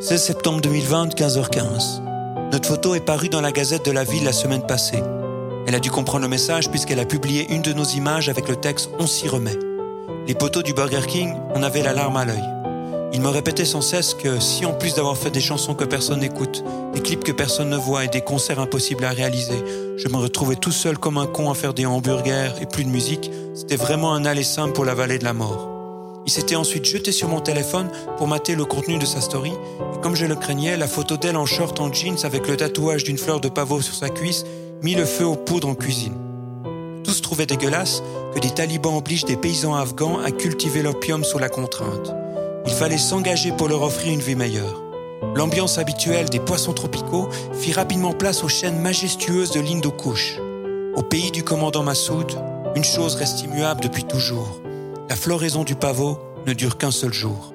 16 septembre 2020, 15h15. Notre photo est parue dans la Gazette de la ville la semaine passée. Elle a dû comprendre le message puisqu'elle a publié une de nos images avec le texte On s'y remet. Les poteaux du Burger King, on avait la larme à l'œil. Il me répétait sans cesse que si en plus d'avoir fait des chansons que personne n'écoute, des clips que personne ne voit et des concerts impossibles à réaliser, je me retrouvais tout seul comme un con à faire des hamburgers et plus de musique, c'était vraiment un aller simple pour la vallée de la mort. Il s'était ensuite jeté sur mon téléphone pour mater le contenu de sa story, et comme je le craignais, la photo d'elle en short en jeans avec le tatouage d'une fleur de pavot sur sa cuisse mit le feu aux poudres en cuisine. Tous trouvaient dégueulasse que des talibans obligent des paysans afghans à cultiver l'opium sous la contrainte. Il fallait s'engager pour leur offrir une vie meilleure. L'ambiance habituelle des poissons tropicaux fit rapidement place aux chaînes majestueuses de l'Hindu-Kush. Au pays du commandant Massoud, une chose reste immuable depuis toujours. La floraison du pavot ne dure qu'un seul jour.